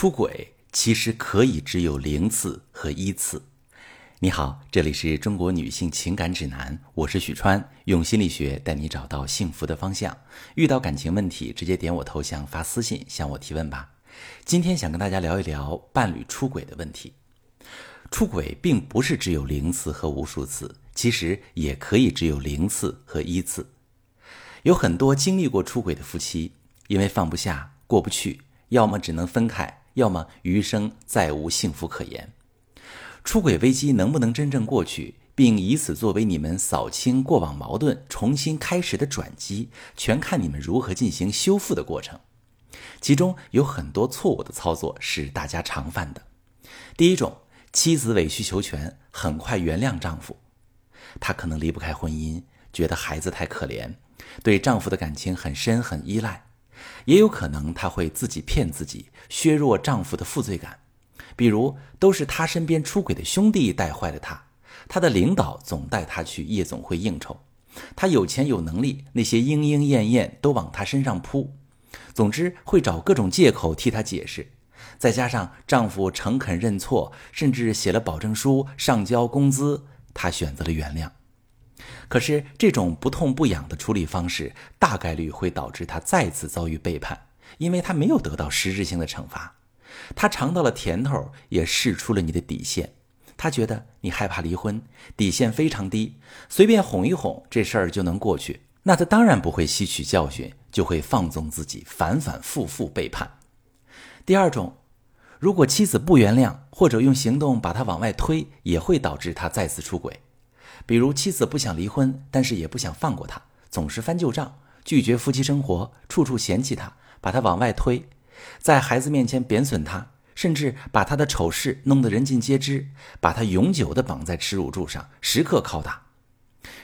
出轨其实可以只有零次和一次。你好，这里是中国女性情感指南，我是许川，用心理学带你找到幸福的方向。遇到感情问题，直接点我头像发私信向我提问吧。今天想跟大家聊一聊伴侣出轨的问题。出轨并不是只有零次和无数次，其实也可以只有零次和一次。有很多经历过出轨的夫妻，因为放不下、过不去，要么只能分开，要么余生再无幸福可言。出轨危机能不能真正过去，并以此作为你们扫清过往矛盾、重新开始的转机，全看你们如何进行修复的过程。其中有很多错误的操作是大家常犯的。第一种。妻子委曲求全，很快原谅丈夫。她可能离不开婚姻，觉得孩子太可怜，对丈夫的感情很深很依赖。也有可能她会自己骗自己，削弱丈夫的负罪感。比如，都是她身边出轨的兄弟带坏了她，她的领导总带她去夜总会应酬，她有钱有能力，那些莺莺燕燕都往她身上扑。总之，会找各种借口替她解释。再加上丈夫诚恳认错，甚至写了保证书上交工资，她选择了原谅。可是这种不痛不痒的处理方式，大概率会导致他再次遭遇背叛，因为他没有得到实质性的惩罚。他尝到了甜头，也试出了你的底线。他觉得你害怕离婚，底线非常低，随便哄一哄，这事儿就能过去。那他当然不会吸取教训，就会放纵自己，反反复复背叛。第二种。如果妻子不原谅，或者用行动把他往外推，也会导致他再次出轨。比如，妻子不想离婚，但是也不想放过他，总是翻旧账，拒绝夫妻生活，处处嫌弃他，把他往外推，在孩子面前贬损他，甚至把他的丑事弄得人尽皆知，把他永久的绑在耻辱柱上，时刻拷打。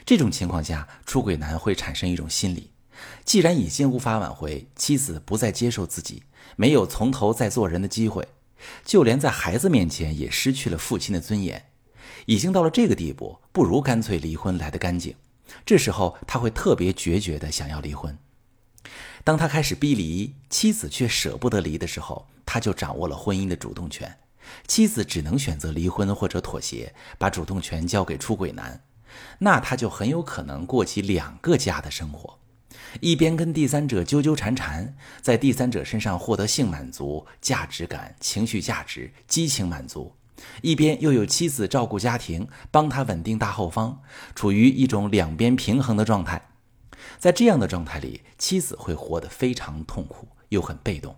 这种情况下，出轨男会产生一种心理：既然已经无法挽回，妻子不再接受自己，没有从头再做人的机会。就连在孩子面前也失去了父亲的尊严，已经到了这个地步，不如干脆离婚来得干净。这时候他会特别决绝地想要离婚。当他开始逼离，妻子却舍不得离的时候，他就掌握了婚姻的主动权。妻子只能选择离婚或者妥协，把主动权交给出轨男，那他就很有可能过起两个家的生活。一边跟第三者纠纠缠缠，在第三者身上获得性满足、价值感、情绪价值、激情满足；一边又有妻子照顾家庭，帮他稳定大后方，处于一种两边平衡的状态。在这样的状态里，妻子会活得非常痛苦，又很被动。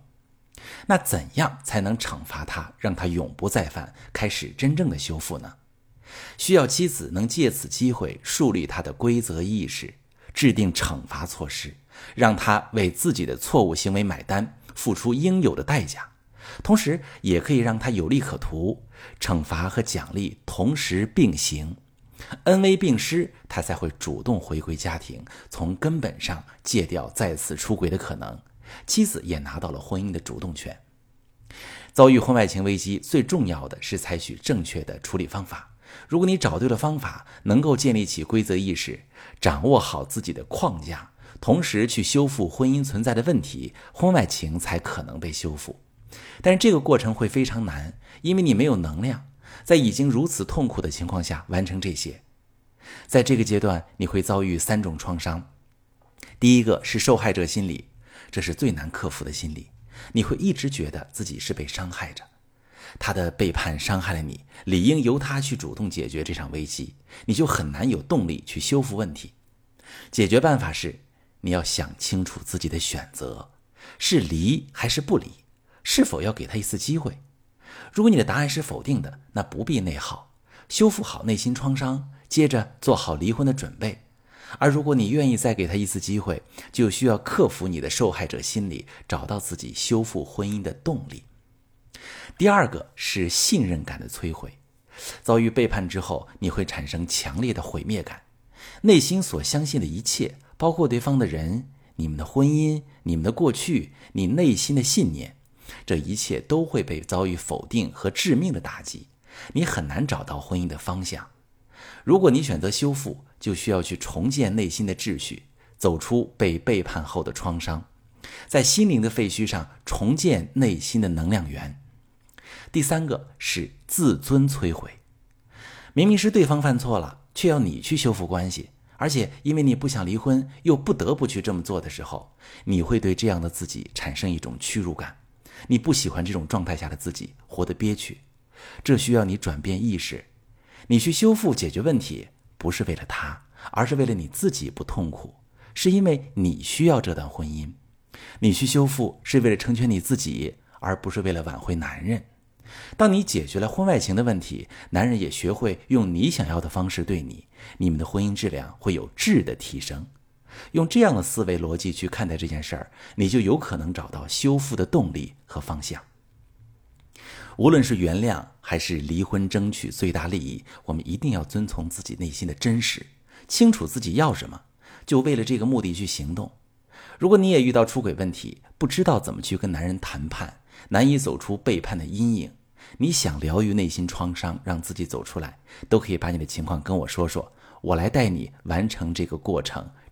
那怎样才能惩罚他，让他永不再犯，开始真正的修复呢？需要妻子能借此机会树立他的规则意识。制定惩罚措施，让他为自己的错误行为买单，付出应有的代价，同时也可以让他有利可图，惩罚和奖励同时并行，恩威并施，他才会主动回归家庭，从根本上戒掉再次出轨的可能，妻子也拿到了婚姻的主动权。遭遇婚外情危机，最重要的是采取正确的处理方法。如果你找对了方法，能够建立起规则意识，掌握好自己的框架，同时去修复婚姻存在的问题，婚外情才可能被修复。但是这个过程会非常难，因为你没有能量，在已经如此痛苦的情况下完成这些。在这个阶段，你会遭遇三种创伤。第一个是受害者心理，这是最难克服的心理，你会一直觉得自己是被伤害着。他的背叛伤害了你，理应由他去主动解决这场危机，你就很难有动力去修复问题。解决办法是，你要想清楚自己的选择，是离还是不离，是否要给他一次机会。如果你的答案是否定的，那不必内耗，修复好内心创伤，接着做好离婚的准备。而如果你愿意再给他一次机会，就需要克服你的受害者心理，找到自己修复婚姻的动力。第二个是信任感的摧毁，遭遇背叛之后，你会产生强烈的毁灭感，内心所相信的一切，包括对方的人、你们的婚姻、你们的过去、你内心的信念，这一切都会被遭遇否定和致命的打击，你很难找到婚姻的方向。如果你选择修复，就需要去重建内心的秩序，走出被背叛后的创伤。在心灵的废墟上重建内心的能量源，第三个是自尊摧毁。明明是对方犯错了，却要你去修复关系，而且因为你不想离婚，又不得不去这么做的时候，你会对这样的自己产生一种屈辱感。你不喜欢这种状态下的自己，活得憋屈。这需要你转变意识，你去修复解决问题，不是为了他，而是为了你自己不痛苦，是因为你需要这段婚姻。你去修复是为了成全你自己，而不是为了挽回男人。当你解决了婚外情的问题，男人也学会用你想要的方式对你，你们的婚姻质量会有质的提升。用这样的思维逻辑去看待这件事儿，你就有可能找到修复的动力和方向。无论是原谅还是离婚，争取最大利益，我们一定要遵从自己内心的真实，清楚自己要什么，就为了这个目的去行动。如果你也遇到出轨问题，不知道怎么去跟男人谈判，难以走出背叛的阴影，你想疗愈内心创伤，让自己走出来，都可以把你的情况跟我说说，我来带你完成这个过程，